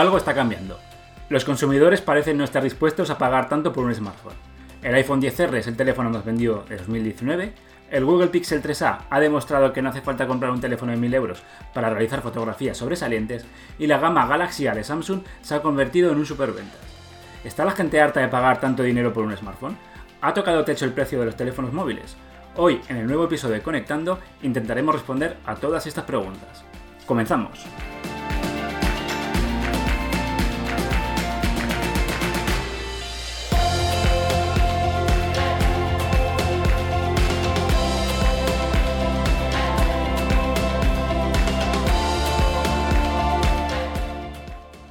algo está cambiando. Los consumidores parecen no estar dispuestos a pagar tanto por un smartphone. El iPhone 10R es el teléfono más vendido de 2019. El Google Pixel 3a ha demostrado que no hace falta comprar un teléfono de 1000 euros para realizar fotografías sobresalientes. Y la gama Galaxy A de Samsung se ha convertido en un superventas. ¿Está la gente harta de pagar tanto dinero por un smartphone? ¿Ha tocado techo el precio de los teléfonos móviles? Hoy, en el nuevo episodio de Conectando, intentaremos responder a todas estas preguntas. Comenzamos.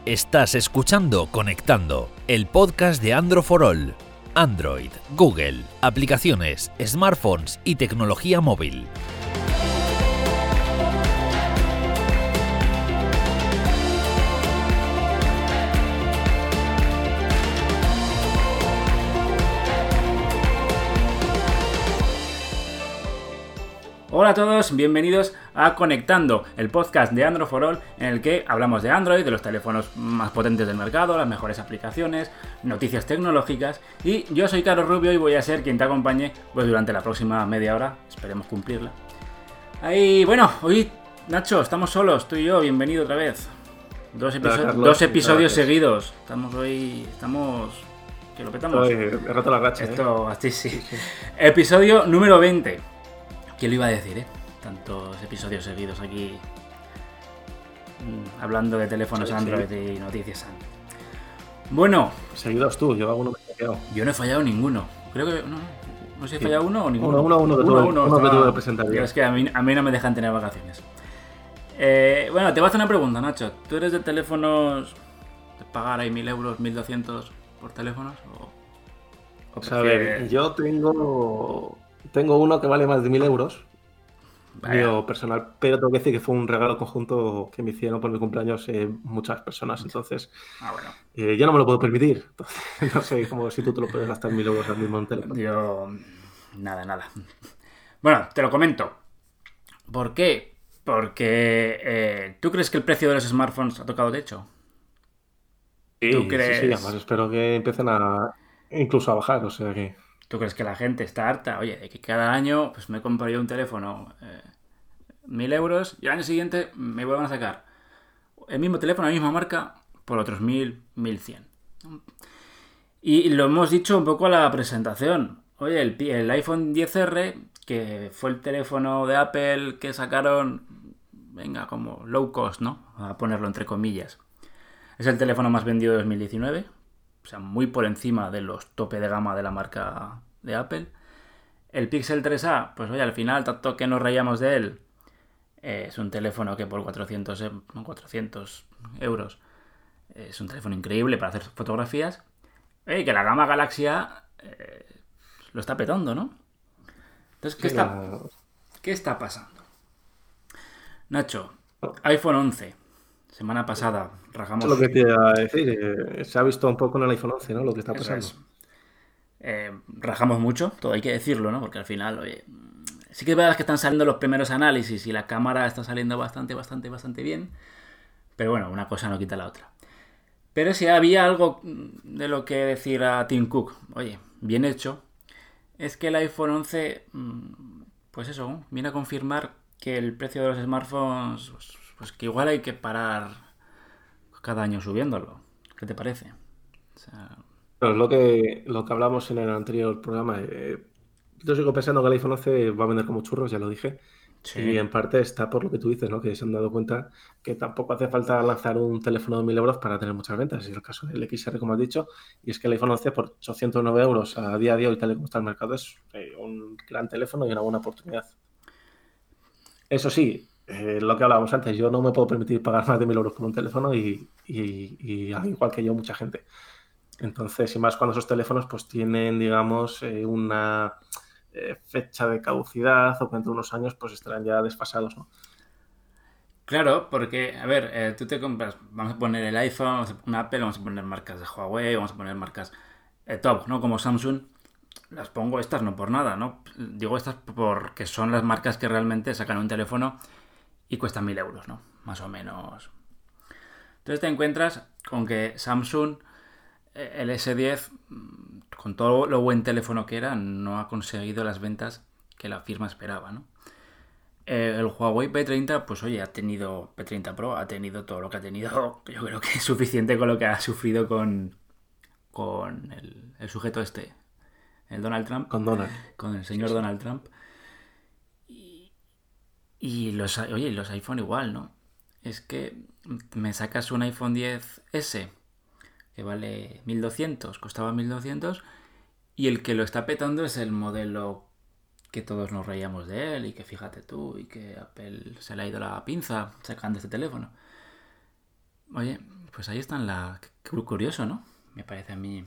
Estás escuchando Conectando, el podcast de Android for All. Android, Google, aplicaciones, smartphones y tecnología móvil. Hola a todos, bienvenidos a Conectando, el podcast de Android for All, en el que hablamos de Android, de los teléfonos más potentes del mercado, las mejores aplicaciones, noticias tecnológicas. Y yo soy Carlos Rubio y voy a ser quien te acompañe pues, durante la próxima media hora. Esperemos cumplirla. Ahí, bueno, hoy, Nacho, estamos solos, tú y yo, bienvenido otra vez. Dos, dos episodios seguidos. Estamos hoy. Estamos. Que lo petamos. he roto la racha. Esto, ¿eh? así sí. Episodio número 20 ¿Quién lo iba a decir, eh? Tantos episodios seguidos aquí mm, hablando de teléfonos Android y noticias Android. Bueno. Seguidos tú, yo alguno me he quedado. Yo no he fallado ninguno. Creo que. No, no sé si he fallado uno o ninguno. Uno, uno, uno, uno, uno, uno que tuve que presentar. Es que a mí, a mí no me dejan tener vacaciones. Eh, bueno, te voy a hacer una pregunta, Nacho. ¿Tú eres de teléfonos de pagar ahí mil euros, mil doscientos por teléfonos? O, o a ver, yo tengo tengo uno que vale más de mil euros. Mío personal, pero tengo que decir que fue un regalo conjunto que me hicieron por mi cumpleaños eh, muchas personas. Entonces, ah, bueno. eh, yo no me lo puedo permitir. no sé como si tú te lo puedes gastar mil euros al mismo teléfono. Yo, nada, nada. Bueno, te lo comento. ¿Por qué? Porque eh, ¿tú crees que el precio de los smartphones ha tocado techo? Sí, ¿Tú crees? sí, sí, además espero que empiecen a incluso a bajar, o sea que... ¿Tú crees que la gente está harta? Oye, de que cada año pues me compro yo un teléfono eh, mil euros y al año siguiente me vuelvan a sacar el mismo teléfono, la misma marca, por otros mil, mil cien. Y lo hemos dicho un poco a la presentación. Oye, el, iPhone 10R, que fue el teléfono de Apple que sacaron, venga, como low cost, ¿no? A ponerlo entre comillas. Es el teléfono más vendido de 2019, o sea, muy por encima de los tope de gama de la marca de Apple. El Pixel 3A, pues oye, al final, tanto que nos reíamos de él, eh, es un teléfono que por 400, 400 euros es un teléfono increíble para hacer fotografías. Y que la gama Galaxy A eh, lo está petando, ¿no? Entonces, ¿qué, está, ¿qué está pasando? Nacho, iPhone 11. Semana pasada rajamos. Lo que te iba a decir. Eh, se ha visto un poco en el iPhone 11, ¿no? Lo que está pasando. Eh, rajamos mucho, todo hay que decirlo, ¿no? Porque al final, oye, sí que es verdad que están saliendo los primeros análisis y la cámara está saliendo bastante, bastante, bastante bien. Pero bueno, una cosa no quita la otra. Pero si había algo de lo que decir a Tim Cook, oye, bien hecho, es que el iPhone 11, mm, pues eso, viene a confirmar que el precio de los smartphones pues, que igual hay que parar cada año subiéndolo. ¿Qué te parece? O lo que, lo que hablamos en el anterior programa. Eh, yo sigo pensando que el iPhone 11 va a vender como churros, ya lo dije. Y en parte está por lo que tú dices, ¿no? Que se han dado cuenta que tampoco hace falta lanzar un teléfono de 1000 euros para tener muchas ventas. Es el caso del XR, como has dicho. Y es que el iPhone 11 por 809 euros a día de hoy, tal y como está el mercado, es eh, un gran teléfono y una buena oportunidad. Eso sí, eh, lo que hablábamos antes, yo no me puedo permitir pagar más de mil euros por un teléfono y, igual que yo, mucha gente. Entonces, y más cuando esos teléfonos pues tienen, digamos, eh, una eh, fecha de caducidad o que entre unos años pues estarán ya desfasados, ¿no? Claro, porque, a ver, tú te compras, vamos a poner el iPhone, vamos a poner Apple, vamos a poner marcas de Huawei, vamos a poner marcas top, ¿no? Como Samsung. Las pongo estas no por nada, ¿no? Digo estas porque son las marcas que realmente sacan un teléfono y cuesta mil euros, ¿no? Más o menos. Entonces te encuentras con que Samsung, eh, el S10, mm, con todo lo buen teléfono que era, no ha conseguido las ventas que la firma esperaba, ¿no? Eh, el Huawei P30, pues oye, ha tenido P30 Pro, ha tenido todo lo que ha tenido. Yo creo que es suficiente con lo que ha sufrido con, con el, sujeto este, el Donald Trump. Con Donald. Con el señor Donald Trump. Y, los, oye, los iPhone igual, ¿no? Es que me sacas un iPhone 10S que vale 1200, costaba 1200, y el que lo está petando es el modelo que todos nos reíamos de él y que fíjate tú y que Apple se le ha ido la pinza sacando este teléfono. Oye, pues ahí están la... Curioso, ¿no? Me parece a mí.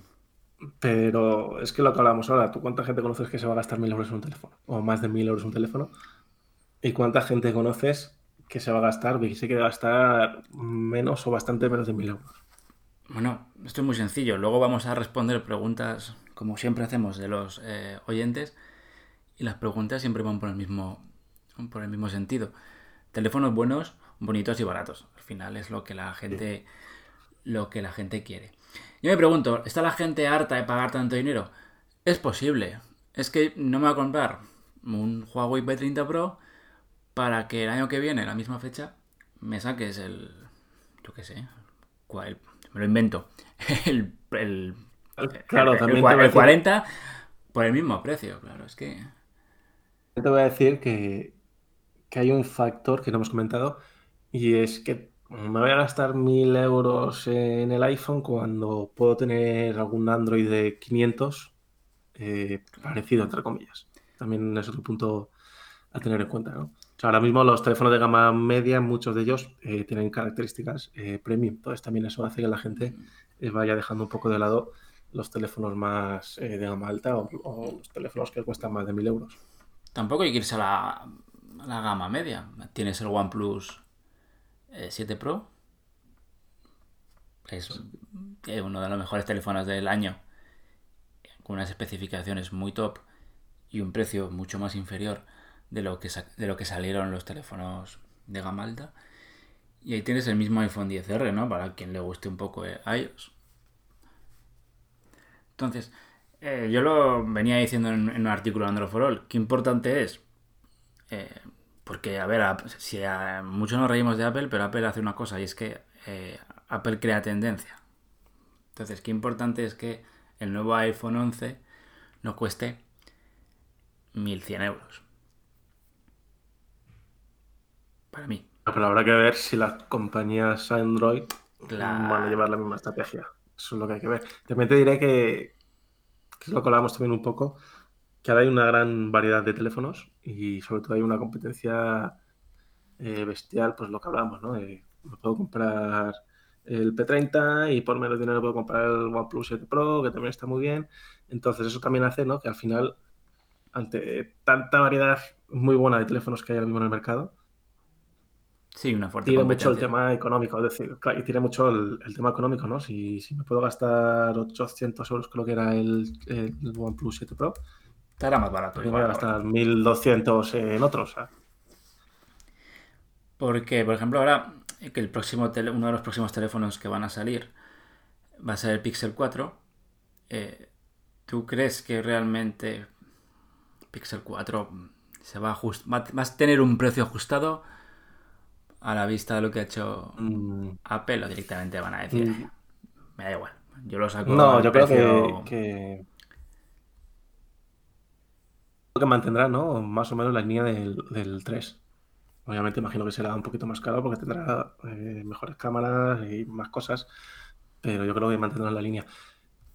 Pero es que lo que hablamos ahora, ¿tú cuánta gente conoces que se va a gastar mil euros en un teléfono? O más de mil euros en un teléfono. ¿Y cuánta gente conoces que se va a gastar, que se quiere gastar menos o bastante menos de mil euros? Bueno, esto es muy sencillo. Luego vamos a responder preguntas, como siempre hacemos, de los eh, oyentes y las preguntas siempre van por el mismo, por el mismo sentido. Teléfonos buenos, bonitos y baratos. Al final es lo que la gente, lo que la gente quiere. Yo me pregunto, ¿está la gente harta de pagar tanto dinero? Es posible. Es que no me va a comprar un Huawei P30 Pro para que el año que viene, la misma fecha, me saques el. Yo qué sé. Cuál, me lo invento. El. el claro, también el 40 por el mismo precio, claro. Es que te voy a decir que, hay un factor que no hemos comentado y es que me voy a gastar mil euros en el iPhone cuando puedo tener algún Android de 500 eh, parecido, entre comillas. También es otro punto a tener en cuenta, ¿no? Ahora mismo los teléfonos de gama media, muchos de ellos eh, tienen características eh, premium. Entonces también eso hace que la gente vaya dejando un poco de lado los teléfonos más de gama alta o, o, los teléfonos que cuestan más de mil euros. Tampoco hay que irse a la, gama media. Tienes el OnePlus 7 eh, Pro. Es uno de los mejores teléfonos del año. Con unas especificaciones muy top y un precio mucho más inferior de lo que, de lo que salieron los teléfonos de gama alta. Y ahí tienes el mismo iPhone 10R, ¿no? Para quien le guste un poco eh, iOS. Entonces, eh, yo lo venía diciendo en, un artículo de Android for All. Qué importante es. Eh, porque, a ver, si muchos nos reímos de Apple, pero Apple hace una cosa y es que eh, Apple crea tendencia. Entonces, qué importante es que el nuevo iPhone 11 no cueste 1100 euros. Para mí. Pero habrá que ver si las compañías Android van a llevar la misma estrategia. Eso es lo que hay que ver. También te diré que, que es lo que hablábamos también un poco, que ahora hay una gran variedad de teléfonos y sobre todo hay una competencia eh, bestial, pues lo que hablamos, ¿no? me puedo comprar el P30 y por menos dinero puedo comprar el OnePlus 7 Pro, que también está muy bien. Entonces eso también hace, ¿no? Que al final, ante tanta variedad muy buena de teléfonos que hay ahora mismo en el mercado, Sí, una fuerte Tiene mucho el tema económico, es decir, y tiene mucho el, tema económico, ¿no? Si, me puedo gastar 800 euros, creo que era el, OnePlus 7 Pro. Estará más barato. Pues voy a gastar 1200 en otros. Porque, por ejemplo, ahora que el próximo uno de los próximos teléfonos que van a salir va a ser el Pixel 4. Eh, ¿Tú crees que realmente Pixel 4 se va a, va a tener un precio ajustado? A la vista de lo que ha hecho mm. Apple o directamente van a decir, mm. me da igual, yo lo saco. No, yo creo que, que, que mantendrá, ¿no? Más o menos la línea del, 3. Obviamente imagino que será un poquito más caro porque tendrá eh, mejores cámaras y más cosas, pero yo creo que mantendrá la línea.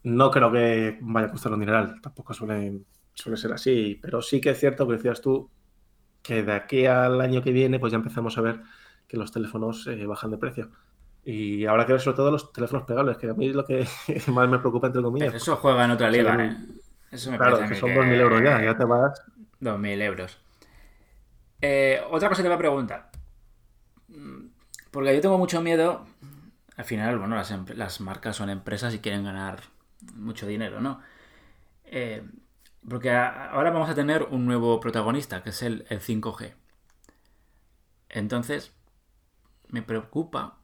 No creo que vaya a costar un dineral, tampoco suele, suele ser así, pero sí que es cierto que decías tú que de aquí al año que viene pues ya empezamos a ver que los teléfonos eh, bajan de precio. Y ahora que ver sobre todo los teléfonos pegables, que a mí es lo que más me preocupa, entre comillas. eso juega en otra liga, ¿eh? Eso me claro, que son 2.000 euros ya, ya te vas. 2.000 euros. Eh, otra cosa que te voy a preguntar. Porque yo tengo mucho miedo. Al final, bueno, las, las marcas son empresas y quieren ganar mucho dinero, ¿no? Eh, porque ahora vamos a tener un nuevo protagonista, que es el, el 5G. Entonces, me preocupa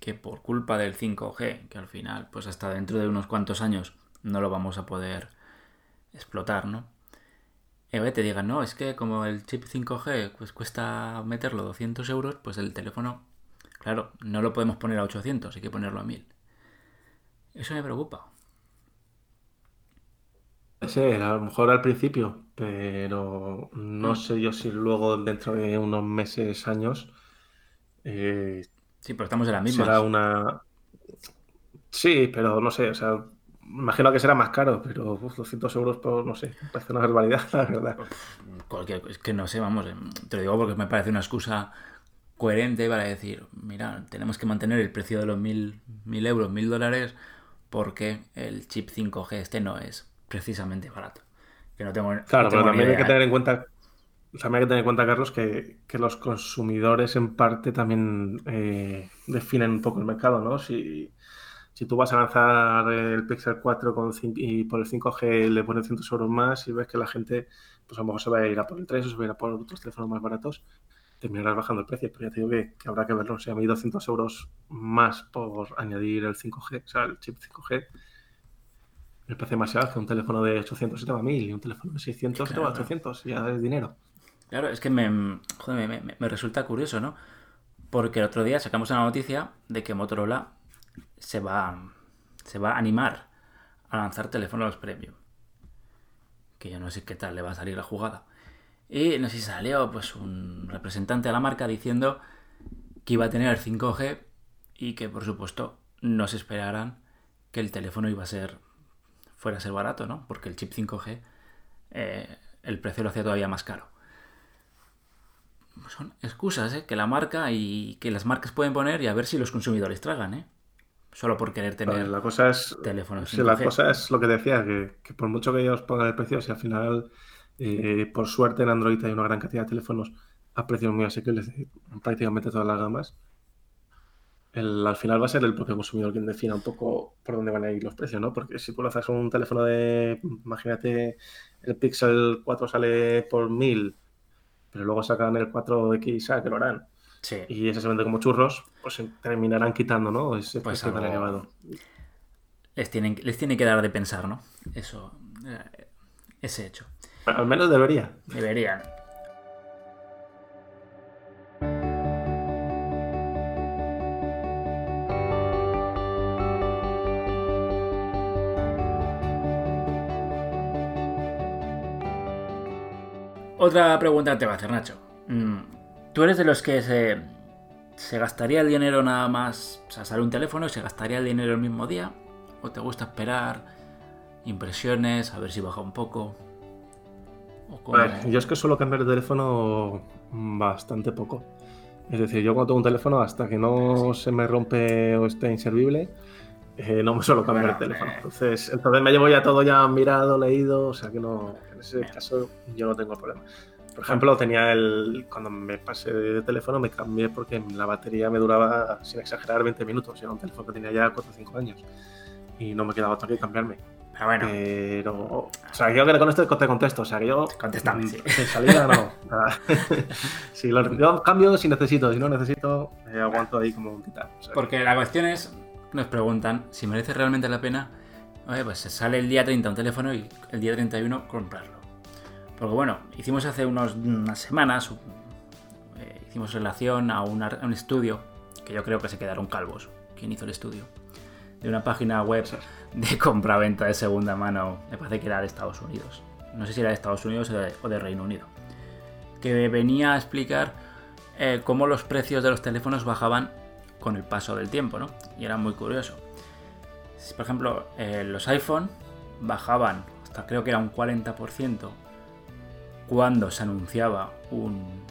que por culpa del 5G, que al final, pues hasta dentro de unos cuantos años no lo vamos a poder explotar, ¿no? Y te digan, no, es que como el chip 5G pues cuesta meterlo 200 euros, pues el teléfono, claro, no lo podemos poner a 800, hay que ponerlo a 1000. Eso me preocupa. Sí, a lo mejor al principio, pero no mm. sé yo si luego dentro de unos meses, años. Eh, sí, pero estamos en la misma. Será una. Sí, pero no sé, o sea, imagino que será más caro, pero 200 euros por, no sé, parece una barbaridad, la verdad. Cualquier, es que no sé, vamos, eh, te lo digo porque me parece una excusa coherente para decir, mira, tenemos que mantener el precio de los mil, mil euros, mil dólares, porque el chip 5G este no es precisamente barato. Que no tengo, claro, pero también hay que tener en cuenta, también hay que tener en cuenta, Carlos, que, los consumidores en parte también eh, definen un poco el mercado, ¿no? Si, si tú vas a lanzar el Pixel 4 con y por el 5G le pones 100 euros más y ves que la gente, pues a lo mejor se va a ir a por el 3 o se va a ir a por otros teléfonos más baratos, terminarás bajando el precio. Pero ya te digo que, habrá que verlo. O sea, a mí 200 euros más por añadir el 5G, o sea, el chip 5G, me parece demasiado que un teléfono de 800 se va a 1000 y un teléfono de 600 se va a 800, ya es dinero. Claro, es que me, me, resulta curioso, ¿no? Porque el otro día sacamos una noticia de que Motorola se va, se va a animar a lanzar teléfonos premium. Que yo no sé qué tal le va a salir la jugada. Y no sé si salió pues un representante de la marca diciendo que iba a tener el 5G y que por supuesto no se esperaran que el teléfono iba a ser fuera a ser barato, ¿no? Porque el chip 5G, eh, el precio lo hacía todavía más caro. Son excusas, ¿eh? Que la marca y que las marcas pueden poner y a ver si los consumidores tragan, ¿eh? Solo por querer tener la cosa es, teléfonos. Sí, la cosa es lo que decía, que, por mucho que ellos pongan el precio, si al final, eh, por suerte en Android hay una gran cantidad de teléfonos a precios muy asequibles prácticamente todas las gamas, al final va a ser el propio consumidor quien defina un poco por dónde van a ir los precios, ¿no? Porque si tú haces un teléfono de, imagínate, el Pixel 4 sale por 1000, pero luego sacan el 4X, que lo harán? Sí. Y ese se vende como churros, pues terminarán quitando, ¿no? Ese pues precio tan elevado. Les, tienen, les tiene que dar de pensar, ¿no? Eso, eh, ese hecho. Al menos debería. Deberían. Otra pregunta te va a hacer, Nacho. Mm, ¿Tú eres de los que se, se gastaría el dinero nada más, o sea, sale un teléfono y se gastaría el dinero el mismo día? ¿O te gusta esperar impresiones, a ver si baja un poco? yo es que suelo cambiar de teléfono bastante poco. Es decir, yo cuando tengo un teléfono, hasta que no se me rompe o esté inservible, eh, no me suelo cambiar el teléfono. Entonces, entonces me llevo ya todo ya mirado, leído, o sea que no, en ese caso yo no tengo problema. Por ejemplo, tenía el. Cuando me pasé de teléfono me cambié porque la batería me duraba, sin exagerar, 20 minutos. Era un teléfono que tenía ya 4 o 5 años. Y no me quedaba otra que cambiarme. Pero bueno. Pero. O sea, yo que con esto te contesto. O sea, que yo. Contestame, sí. De salida no. si lo, yo cambio si necesito. Si no necesito, me aguanto ahí como un titán. porque la cuestión es nos preguntan si merece realmente la pena, oye, pues se sale el día 30 un teléfono y el día 31 comprarlo. Porque bueno, hicimos hace unos, unas semanas, eh, hicimos relación a, un estudio, que yo creo que se quedaron calvos, quien hizo el estudio, de una página web de compra-venta de segunda mano, me parece que era de Estados Unidos. No sé si era de Estados Unidos o de, Reino Unido. Que venía a explicar eh, cómo los precios de los teléfonos bajaban con el paso del tiempo, ¿no? Y era muy curioso. Por ejemplo, eh, los iPhone bajaban hasta creo que era un 40% cuando se anunciaba un,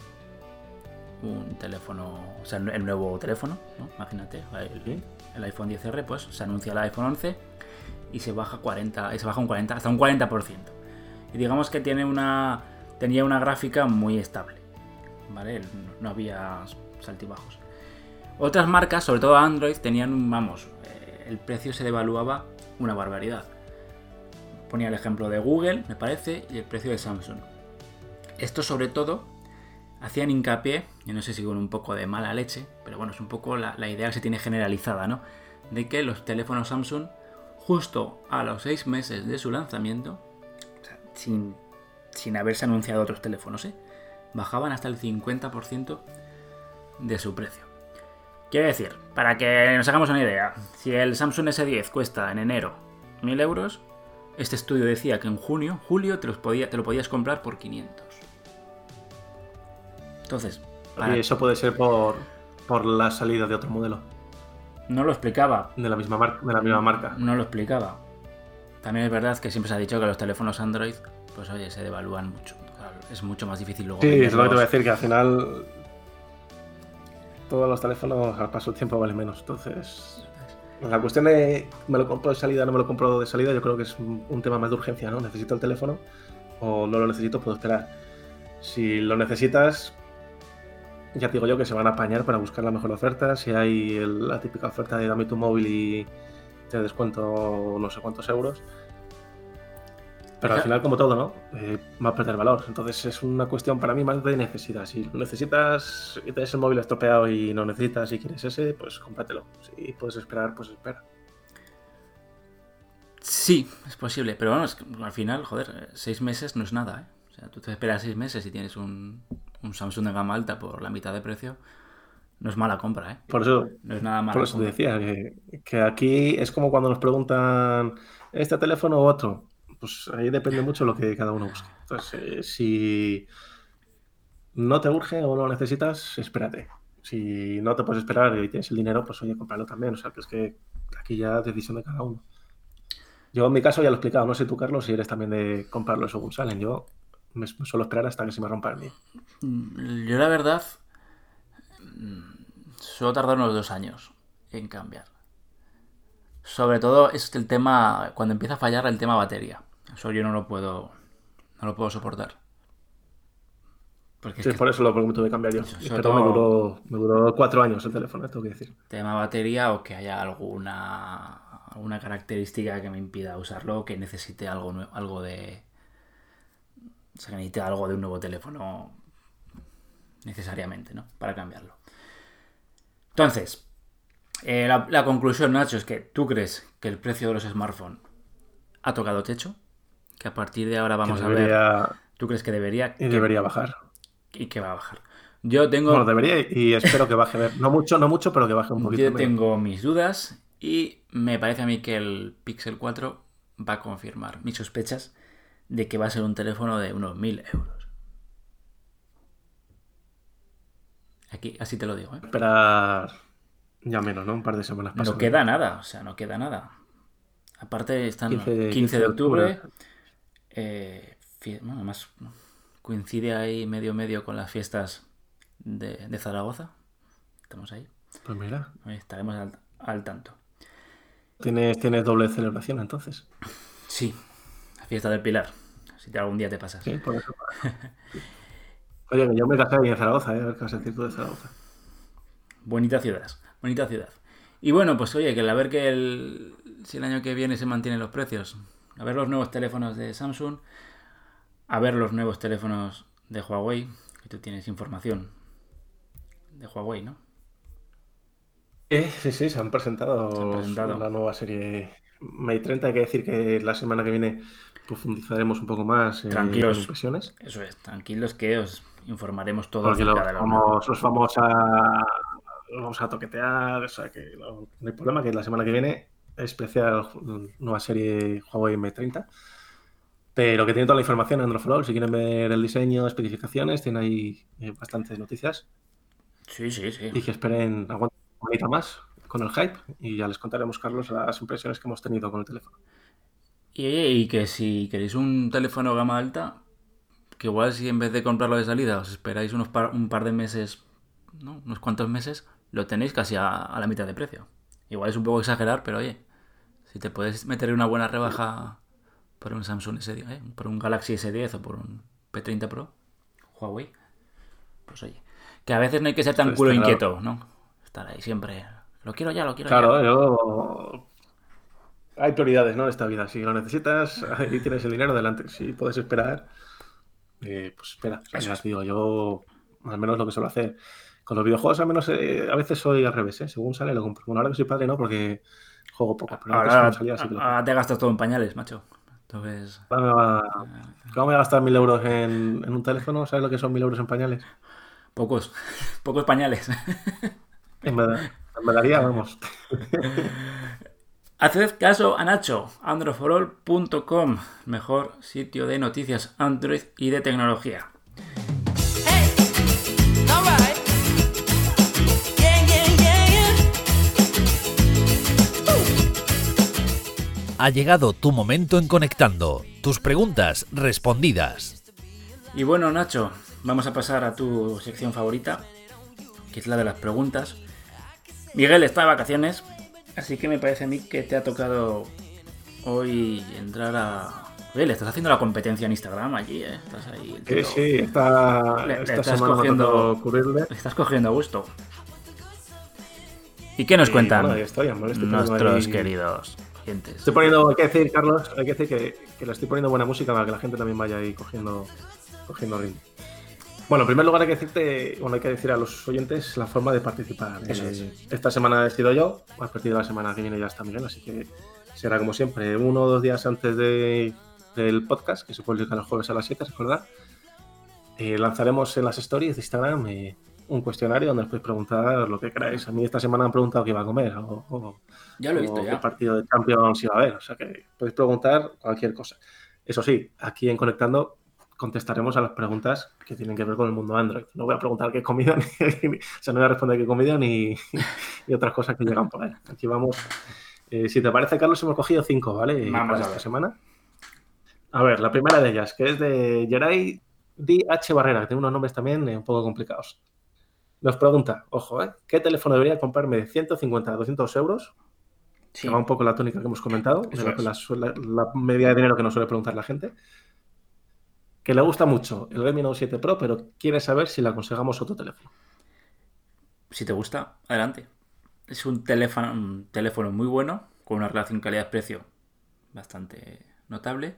un teléfono, o sea, el nuevo teléfono, ¿no? Imagínate, el, iPhone 10R, pues se anuncia el iPhone 11 y se baja 40, y se baja un 40, hasta un 40%. Y digamos que tiene una, tenía una gráfica muy estable, ¿vale? No había saltibajos. Otras marcas, sobre todo Android, tenían, vamos, eh, el precio se devaluaba una barbaridad. Ponía el ejemplo de Google, me parece, y el precio de Samsung. Esto sobre todo hacían hincapié, y no sé si con un poco de mala leche, pero bueno, es un poco la, idea que se tiene generalizada, ¿no? De que los teléfonos Samsung, justo a los seis meses de su lanzamiento, sin, sin haberse anunciado otros teléfonos, ¿eh? bajaban hasta el 50% de su precio. Quiere decir, para que nos hagamos una idea, si el Samsung S10 cuesta en enero 1000 euros, este estudio decía que en junio, julio, te, los podía, te lo podías comprar por 500. Entonces. Y eso puede ser por, por la salida de otro modelo. No lo explicaba. De la misma, marca, de la misma marca. No lo explicaba. También es verdad que siempre se ha dicho que los teléfonos Android, pues oye, se devalúan mucho. Es mucho más difícil luego. Sí, es lo que te voy a decir, que al final todos los teléfonos al paso del tiempo valen menos. Entonces, la cuestión de me lo compro de salida, no me lo compro de salida, yo creo que es un tema más de urgencia, ¿no? Necesito el teléfono o no lo necesito, puedo esperar. Si lo necesitas, ya te digo yo que se van a apañar para buscar la mejor oferta. Si hay la típica oferta de dame tu móvil y te descuento no sé cuántos euros. Pero al final, como todo, ¿no? Eh, va a perder valor. Entonces es una cuestión para mí más de necesidad. Si necesitas y tienes el móvil estropeado y no necesitas y quieres ese, pues cómpratelo. Si puedes esperar, pues espera. Sí, es posible. Pero bueno, al final, joder, seis meses no es nada, ¿eh? O sea, tú te esperas seis meses y tienes un, un Samsung de gama alta por la mitad de precio, no es mala compra, ¿eh? Por eso, no es nada Por eso te decía que, aquí es como cuando nos preguntan este teléfono u otro. Pues ahí depende mucho lo que cada uno busque. Entonces, eh, si no te urge o no lo necesitas, espérate. Si no te puedes esperar y tienes el dinero, pues oye, cómpralo también. O sea, que es que aquí ya decisión de cada uno. Yo en mi caso ya lo he explicado, no sé tú, Carlos, si eres también de comprarlo según salen. Yo me, suelo esperar hasta que se me rompa el mío. Mm, yo la verdad mm, suelo tardar unos dos años en cambiar. Sobre todo es el tema, cuando empieza a fallar el tema batería. Eso yo no lo puedo, no lo puedo soportar. Porque sí, por eso lo pregunto de cambiar yo. Pero me, duró, me duró cuatro años el teléfono, tengo que decir. Tema batería o que haya alguna, alguna característica que me impida usarlo o que necesite algo, algo de, o sea, que necesita algo de un nuevo teléfono necesariamente, ¿no? Para cambiarlo. Entonces, eh, la, conclusión, Nacho, es que tú crees que el precio de los smartphones ha tocado techo, que a partir de ahora vamos a ver... ¿Tú crees que debería... Y debería bajar. Y que va a bajar. Yo tengo... Bueno, debería y espero que baje. No mucho, no mucho, pero que baje un poquito. Yo tengo mis dudas y me parece a mí que el Pixel 4 va a confirmar mis sospechas de que va a ser un teléfono de unos 1000 euros. Aquí, así te lo digo. ¿eh? Esperar ya menos, ¿no? Un par de semanas pasadas. No queda nada, o sea, no queda nada. Aparte, están 15, 15 de octubre. Eh, bueno, además coincide ahí medio medio con las fiestas de, Zaragoza. Estamos ahí. Pues mira. Estaremos al, tanto. ¿Tienes, ¿Tienes doble celebración entonces? Sí, fiesta del Pilar. Si te algún día te pasas. Sí, por eso. Oye, yo me casé ahí en Zaragoza, ¿eh? a ver qué vas a decir tú de Zaragoza. Bonita ciudad, bonita ciudad. Y bueno, pues oye, que a ver que el, si el año que viene se mantienen los precios. A ver los nuevos teléfonos de Samsung. A ver los nuevos teléfonos de Huawei. Que tú tienes información de Huawei, ¿no? Eh, sí, sí, se han presentado, se han presentado. la nueva serie Mate 30. Hay que decir que la semana que viene profundizaremos un poco más en tranquilos, las impresiones. Eso es, tranquilos que os informaremos todos. Porque vamos, los vamos a, vamos a toquetear, o sea que no, hay problema que la semana que viene especial nueva serie Huawei M30 pero que tiene toda la información en Android Si quieren ver el diseño, especificaciones, tiene ahí eh, bastantes noticias. Sí, sí, sí. Y que esperen, aguanten un poquito más con el hype y ya les contaremos, Carlos, las impresiones que hemos tenido con el teléfono. Y, que si queréis un teléfono gama alta, que igual si en vez de comprarlo de salida os esperáis unos un par de meses, ¿no? unos cuantos meses, lo tenéis casi a, la mitad de precio. Igual es un poco exagerar, pero oye, si te puedes meter una buena rebaja por un Samsung S10, ¿eh? por un Galaxy S10 o por un P30 Pro, Huawei, pues oye, que a veces no hay que ser tan culo inquieto, ¿no? Estar ahí siempre, lo quiero ya, lo quiero ya. Claro, yo hay prioridades, ¿no? En esta vida. Si lo necesitas y tienes el dinero, adelante. Si puedes esperar, eh, pues espera. Eso digo, yo al menos lo que suelo hacer. Con los videojuegos, al menos eh, a veces soy al revés, ¿eh? según sale lo compro. Bueno, ahora que soy padre, no, porque juego poco. Pero ahora, te gastas todo en pañales, macho. Entonces... ¿Cómo me voy a gastar mil euros en, en, un teléfono? ¿Sabes lo que son mil euros en pañales? Pocos, pocos pañales. En verdad, me daría, vamos. Haced caso a Nacho, androforol.com, mejor sitio de noticias Android y de tecnología. Ha llegado tu momento en Conectando. Tus preguntas respondidas. Y bueno, Nacho, vamos a pasar a tu sección favorita, que es la de las preguntas. Miguel está de vacaciones, Así que me parece a mí que te ha tocado hoy entrar a. Oye, le estás haciendo la competencia en Instagram allí, ¿eh? Estás ahí. Sí, sí, está, le, estás cogiendo, le estás cogiendo gusto. ¿Y qué nos cuentan nuestros queridos Estoy poniendo, hay que decir, Carlos, hay que decir que, que, le estoy poniendo buena música para que la gente también vaya ahí cogiendo, cogiendo ritmo. Bueno, en primer lugar hay que decirte, bueno, hay que decir a los oyentes la forma de participar. Eh, esta semana he sido yo, a partir de la semana que viene ya está Miguel, así que será como siempre, uno o dos días antes de, del podcast, que se publica los jueves a las 7, ¿recordad? Eh, lanzaremos en las stories de Instagram eh, un cuestionario donde os podéis preguntar lo que queráis. A mí esta semana han preguntado qué iba a comer o, ya lo he visto, qué partido de Champions iba a haber. O sea que podéis preguntar cualquier cosa. Eso sí, aquí en Conectando contestaremos a las preguntas que tienen que ver con el mundo Android. No voy a preguntar qué comida, ni, o sea, no voy a responder qué comida ni, otras cosas que llegan por ahí. Aquí vamos. Eh, si te parece, Carlos, hemos cogido cinco, ¿vale? Vamos esta semana. A ver, la primera de ellas, que es de Geray DH Barrera, que tiene unos nombres también eh, un poco complicados. Nos pregunta, ojo, ¿eh? ¿qué teléfono debería comprarme de 150 a 200 euros? Sí. va un poco la tónica que hemos comentado, la, la, media de dinero que nos suele preguntar la gente que le gusta mucho el Redmi Note 7 Pro, pero quiere saber si le aconsejamos otro teléfono. Si te gusta, adelante. Es un teléfono, un teléfono muy bueno, con una relación calidad-precio bastante notable.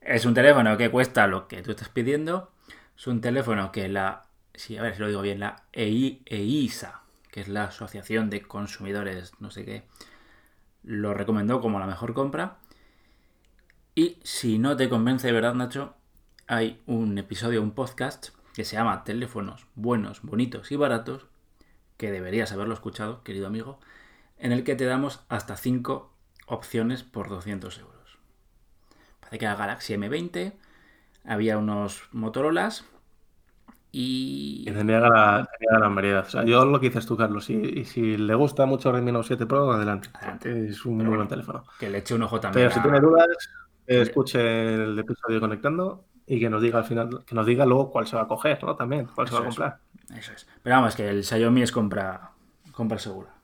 Es un teléfono que cuesta lo que tú estás pidiendo. Es un teléfono que la, sí, a ver si lo digo bien, la EISA, que es la Asociación de Consumidores, no sé qué, lo recomendó como la mejor compra. Y si no te convence de verdad, Nacho, hay un episodio, un podcast que se llama Teléfonos buenos, bonitos y baratos, que deberías haberlo escuchado, querido amigo, en el que te damos hasta 5 opciones por 200 euros. Parece que la Galaxy M20, había unos Motorolas y... y tendría la, gran variedad. O sea, yo lo que dices tú, Carlos, y, si le gusta mucho Redmi Note 7 Pro, adelante. Es un muy buen teléfono. Que le eche un ojo también. Pero si tiene dudas, escuche el episodio Conectando y que nos diga al final, que nos diga luego cuál se va a coger, ¿no? También, cuál se va a comprar. Eso es. Pero vamos, que el Xiaomi es compra, compra segura.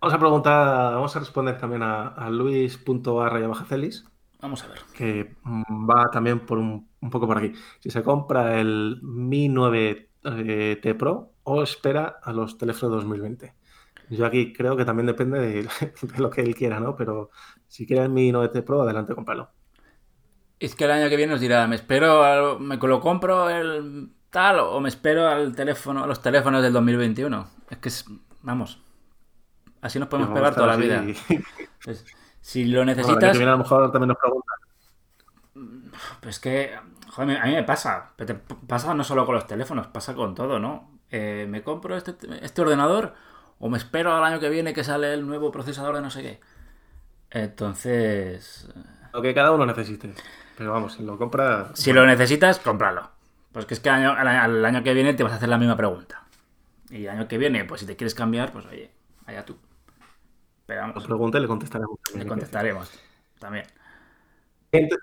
Vamos a preguntar, vamos a responder también a, a Luis.arrayabajacelis. Vamos a ver. Que va también por un, un, poco por aquí. Si se compra el Mi 9T eh, Pro o espera a los teléfonos 2020. Yo aquí creo que también depende de, de, lo que él quiera, ¿no? Pero si quiere el Mi 9T Pro, adelante, cómpralo. Es que el año que viene nos dirá, me espero, me lo compro el tal o me espero al teléfono, a los teléfonos del 2021. Es que, vamos, así nos podemos pegar toda la vida. Si lo necesitas... Bueno, que viene a lo mejor también nos pregunta. Pues que, joder, a mí me pasa. Pasa no solo con los teléfonos, pasa con todo, ¿no? Eh, ¿Me compro este, este ordenador o me espero al año que viene que sale el nuevo procesador de no sé qué? Entonces... Lo que cada uno necesite. Pero vamos, si lo compras. Si lo necesitas, cómpralo. Pues que es que al año, que viene te vas a hacer la misma pregunta. Y el año que viene, pues si te quieres cambiar, pues oye, allá tú. Pero vamos. pregunta y le contestaremos. Le contestaremos también.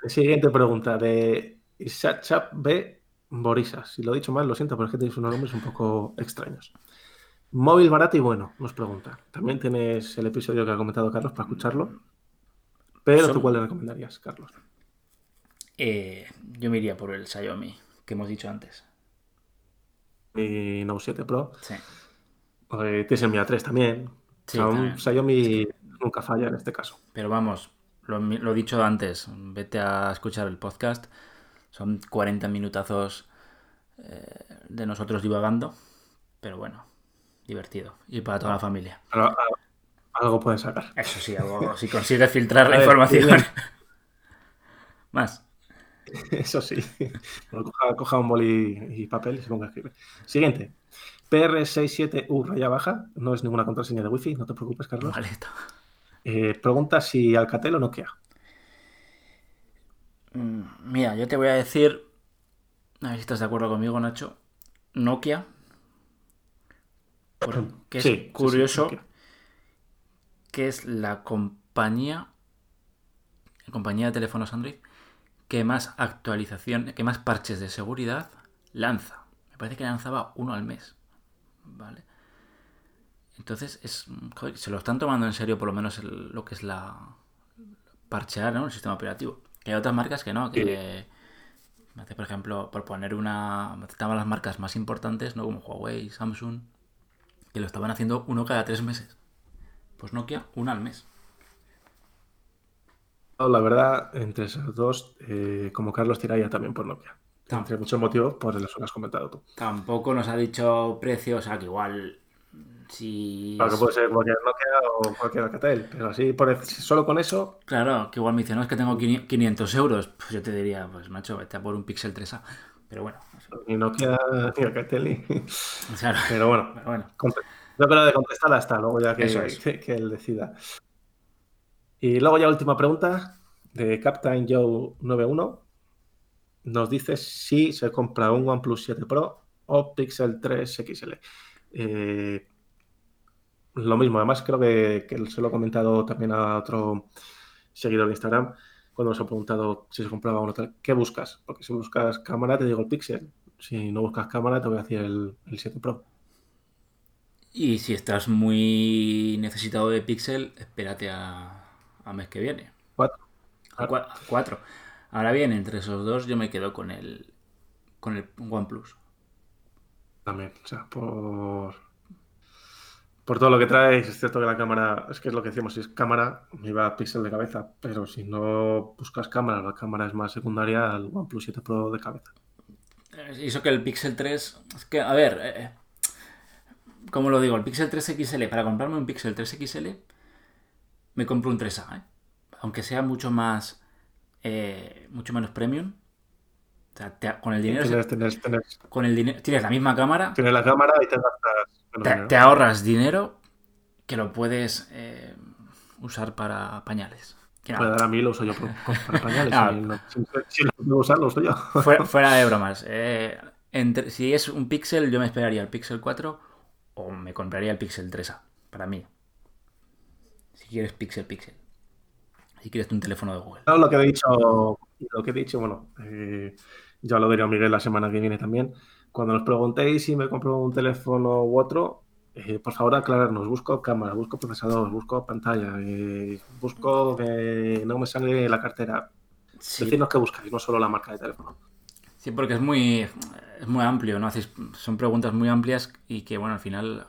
Siguiente, pregunta de Isachap B. Borisas. Si lo he dicho mal, lo siento, pero es que tenéis unos nombres un poco extraños. Móvil barato y bueno, nos pregunta. También tienes el episodio que ha comentado Carlos para escucharlo. Pero ¿tú cuál le recomendarías, Carlos? Eh, yo me iría por el Xiaomi, que hemos dicho antes. Mi Note 7 Pro. Sí. tienes el Mi A3 también. Sí, Xiaomi nunca falla en este caso. Pero vamos, lo, lo, he dicho antes, vete a escuchar el podcast. Son 40 minutazos eh, de nosotros divagando. Pero bueno, divertido. Y para toda la familia. algo pueden sacar. Eso sí, algo, si consigue filtrar la información. Más. Eso sí. Coja, un boli y papel y se ponga a escribir. Siguiente. PR67U raya baja. No es ninguna contraseña de wifi, no te preocupes, Carlos. Vale. Eh, pregunta si Alcatel o Nokia. Mm, mira, yo te voy a decir. A ver si estás de acuerdo conmigo, Nacho. Nokia. Que es curioso que es la compañía. La compañía de teléfonos Android que más actualización, que más parches de seguridad lanza. Me parece que lanzaba uno al mes. ¿Vale? Entonces, es, se lo están tomando en serio por lo menos lo que es la parchear ¿no? el sistema operativo. Que hay otras marcas que no, que, por ejemplo, por poner una, estaban las marcas más importantes, ¿no? Como Huawei, Samsung, que lo estaban haciendo uno cada tres meses. Pues Nokia, uno al mes. La verdad, entre esos dos, eh, como Carlos tiraría también por Nokia. Entre muchos motivos, por los que has comentado tú. Tampoco nos ha dicho precio, o sea que igual si... Claro que puede ser cualquier Nokia o cualquier Alcatel, pero así, por, solo con eso... Claro, que igual me dice, no, es que tengo 500 euros. Pues yo te diría, pues macho, vete a por un Pixel 3A. Pero bueno. Ni Nokia ni Alcatel. Claro. Pero bueno, pero bueno. yo creo de contestar hasta luego ya que, que él decida. Y luego ya última pregunta de Captain Joe 91. Nos dice si se compra un OnePlus 7 Pro o Pixel 3 XL. Eh, lo mismo, además creo que, se lo he comentado también a otro seguidor de Instagram cuando nos ha preguntado si se compraba uno tal. ¿Qué buscas? Porque si buscas cámara te digo el Pixel. Si no buscas cámara te voy a decir el, el 7 Pro. Y si estás muy necesitado de Pixel, espérate a, a mes que viene. Cuatro. cuatro. Ahora bien, entre esos dos yo me quedo con el con el OnePlus. También, o sea, por por todo lo que trae, es cierto que la cámara, es que es lo que decimos, si es cámara, me va pixel de cabeza, pero si no buscas cámara, la cámara es más secundaria al OnePlus 7 Pro de cabeza. Eh, eso que el Pixel 3, es que, a ver, eh, eh, como lo digo, el Pixel 3 XL, para comprarme un Pixel 3 XL, me compro un 3A, ¿eh? aunque sea mucho más, eh, mucho menos premium. O sea, con el dinero. Tienes, Con el dinero. Tienes la misma cámara. Tienes la cámara y te gastas. Te, ahorras dinero que lo puedes eh, usar para pañales. Para a mí lo uso yo para pañales. si, lo puedo usar, lo uso yo. Fuera, de bromas. entre, si es un Pixel, yo me esperaría el Pixel 4 o me compraría el Pixel 3A. Para mí. Si quieres Pixel, Pixel. Si quieres un teléfono de Google. lo que he dicho, lo que he dicho, bueno, eh, ya lo diré a Miguel la semana que viene también. Cuando nos preguntéis si me compro un teléfono u otro, eh, por favor aclararnos. Busco cámara, busco procesador, busco pantalla, eh, busco que no me sale la cartera. Sí. Decidnos qué buscáis, no solo la marca de teléfono. Sí, porque es muy, es muy amplio, ¿no? son preguntas muy amplias y que, bueno, al final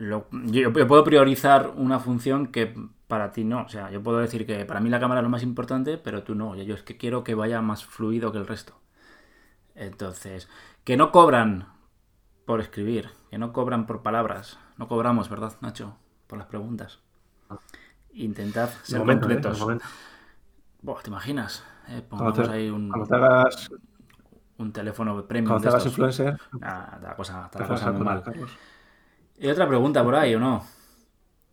yo, puedo priorizar una función que para ti no. O sea, yo puedo decir que para mí la cámara es lo más importante, pero tú no. Yo es que quiero que vaya más fluido que el resto. Entonces, que no cobran por escribir, que no cobran por palabras. No cobramos, ¿verdad, Nacho? Por las preguntas. Intentad ser completos. ¿eh? ¿Te imaginas? Eh, pongamos ahí un, un teléfono premium. Cuando te hagas influencer. Ah, la cosa, la cosa muy mal. ¿Y otra pregunta por ahí o no?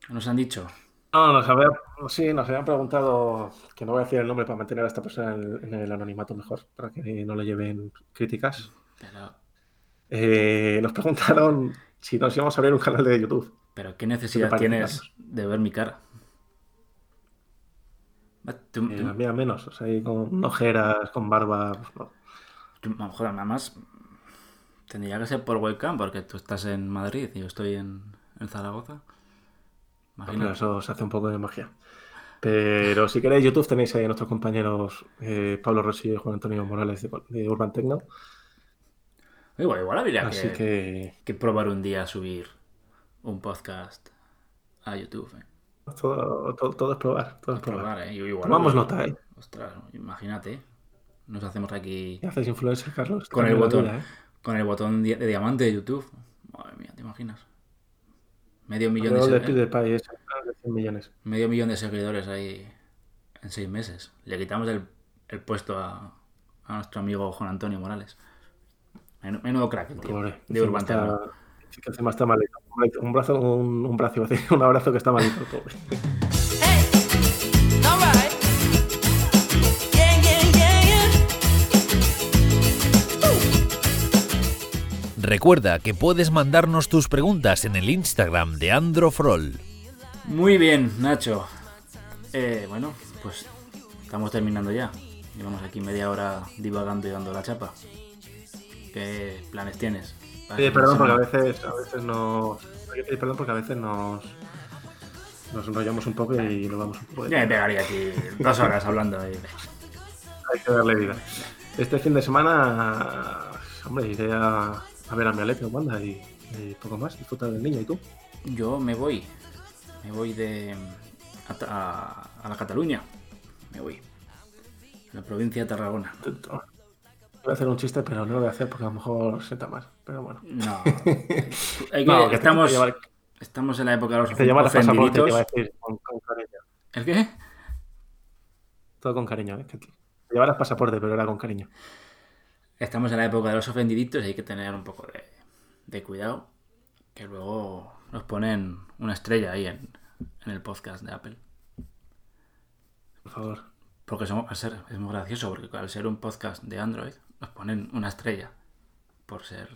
¿Nos han dicho? No, nos habían, sí, nos habían preguntado, que no voy a decir el nombre para mantener a esta persona en, el anonimato mejor, para que no le lleven críticas. Eh, nos preguntaron si nos íbamos a abrir un canal de YouTube. Pero ¿qué necesidad tienes de ver mi cara? Eh, menos, o sea, con ojeras, con barba. Pues joder, nada más Tendría que ser por webcam, porque tú estás en Madrid y yo estoy en, Zaragoza. Eso se hace un poco de magia. Pero si queréis YouTube tenéis ahí a nuestros compañeros eh, Pablo Rossi y Juan Antonio Morales de, Urban Tecno. Igual, igual habría que, que... probar un día subir un podcast a YouTube. ¿eh? Todo, todo, es probar. Todo es probar. ¿eh? Tomamos nota, ¿eh? Ostras, imagínate. Nos hacemos aquí. ¿Qué haces influencer, Carlos? Con el botón. ¿eh? Con el botón de diamante de YouTube. Madre mía, ¿te imaginas? Medio millón de seguidores. Medio millón de seguidores ahí en seis meses. Le quitamos el, puesto a, nuestro amigo Juan Antonio Morales. Menudo crack, tío. de Urban que está malito. Un brazo, un, un brazo, un abrazo que está malito, Recuerda que puedes mandarnos tus preguntas en el Instagram de Androfrol. Muy bien, Nacho. Eh, bueno, pues estamos terminando ya. Llevamos aquí media hora divagando y dando la chapa. ¿Qué planes tienes? Sí, perdón porque a veces, a veces nos. Perdón porque a veces nos. Nos enrollamos un poco y nos vamos un poco. Ya me pegaría aquí dos horas hablando. Hay que darle vida. Este fin de semana, hombre, iré a, a ver a mi Atleti banda y, poco más, disfrutar del niño. ¿Y tú? Yo me voy, me voy de a, la Cataluña, me voy, a la provincia de Tarragona. Voy a hacer un chiste, pero no lo voy a hacer porque a lo mejor sienta más. Pero bueno. No. estamos, estamos en la época de los te llevas pasaporte, te a decir, con, cariño. ¿El qué? Todo con cariño, ¿eh? te llevarás pasaporte, pero era con cariño estamos en la época de los ofendiditos y hay que tener un poco de, cuidado, que luego nos ponen una estrella ahí en, el podcast de Apple. Por favor. Porque somos, ser, es muy gracioso, porque al ser un podcast de Android, nos ponen una estrella por ser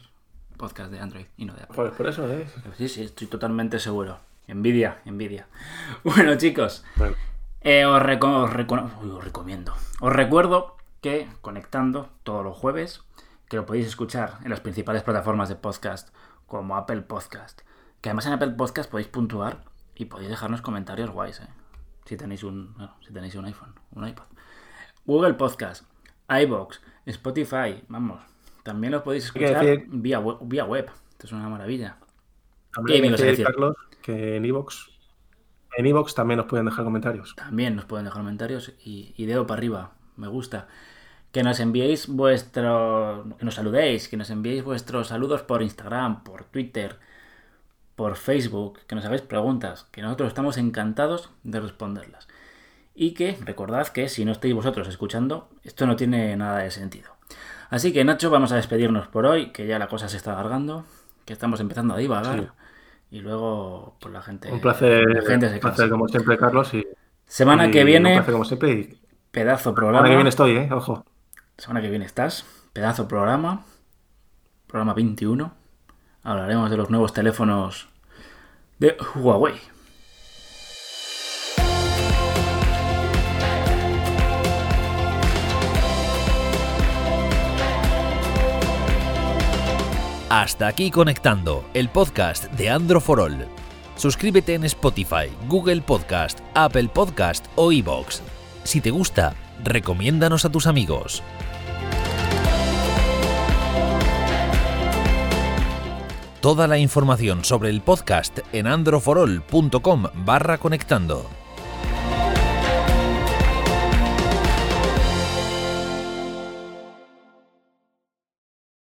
podcast de Android y no de Apple. Pues por eso, ¿eh? Sí, sí, estoy totalmente seguro. Envidia, envidia. Bueno, chicos, eh, os, os recomiendo. Os recuerdo que conectando todos los jueves, que lo podéis escuchar en las principales plataformas de podcast como Apple Podcast. Que además en Apple Podcast podéis puntuar y podéis dejarnos comentarios guays, ¿eh? si tenéis un, si tenéis un iPhone, un iPad. Google Podcast, iBox, Spotify, vamos, también lo podéis escuchar vía, web, vía web. Esto es una maravilla. También decir, Carlos, que en iBox en iBox también nos pueden dejar comentarios. También nos pueden dejar comentarios y, y dedo para arriba. Me gusta que nos enviéis vuestro, que nos saludéis, que nos enviéis vuestros saludos por Instagram, por Twitter, por Facebook, que nos hagáis preguntas, que nosotros estamos encantados de responderlas. Y que recordad que si no estáis vosotros escuchando, esto no tiene nada de sentido. Así que Nacho, vamos a despedirnos por hoy, que ya la cosa se está alargando, que estamos empezando a divagar. Y luego, pues la gente. Un placer, un placer como siempre, Carlos. Y, Semana que viene. Un placer como siempre. Pedazo programa. Semana que viene estoy, ¿eh? Ojo semana que viene estás. Pedazo programa. Programa 21. Hablaremos de los nuevos teléfonos de Huawei. Hasta aquí conectando el podcast de Andro Suscríbete en Spotify, Google Podcast, Apple Podcast o iBox. Si te gusta, recomiéndanos a tus amigos. Toda la información sobre el podcast en androforol.com barra conectando.